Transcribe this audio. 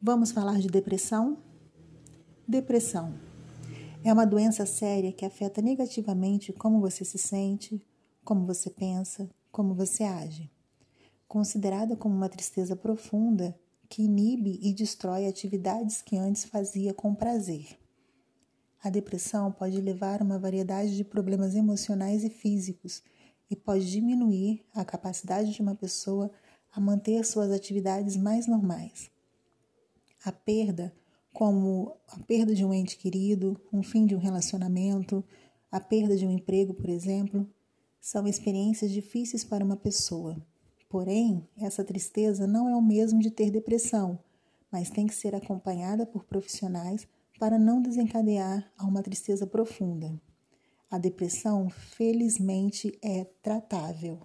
Vamos falar de depressão? Depressão é uma doença séria que afeta negativamente como você se sente, como você pensa, como você age. Considerada como uma tristeza profunda que inibe e destrói atividades que antes fazia com prazer. A depressão pode levar a uma variedade de problemas emocionais e físicos e pode diminuir a capacidade de uma pessoa a manter suas atividades mais normais. A perda, como a perda de um ente querido, um fim de um relacionamento, a perda de um emprego, por exemplo, são experiências difíceis para uma pessoa. Porém, essa tristeza não é o mesmo de ter depressão, mas tem que ser acompanhada por profissionais para não desencadear a uma tristeza profunda. A depressão, felizmente, é tratável.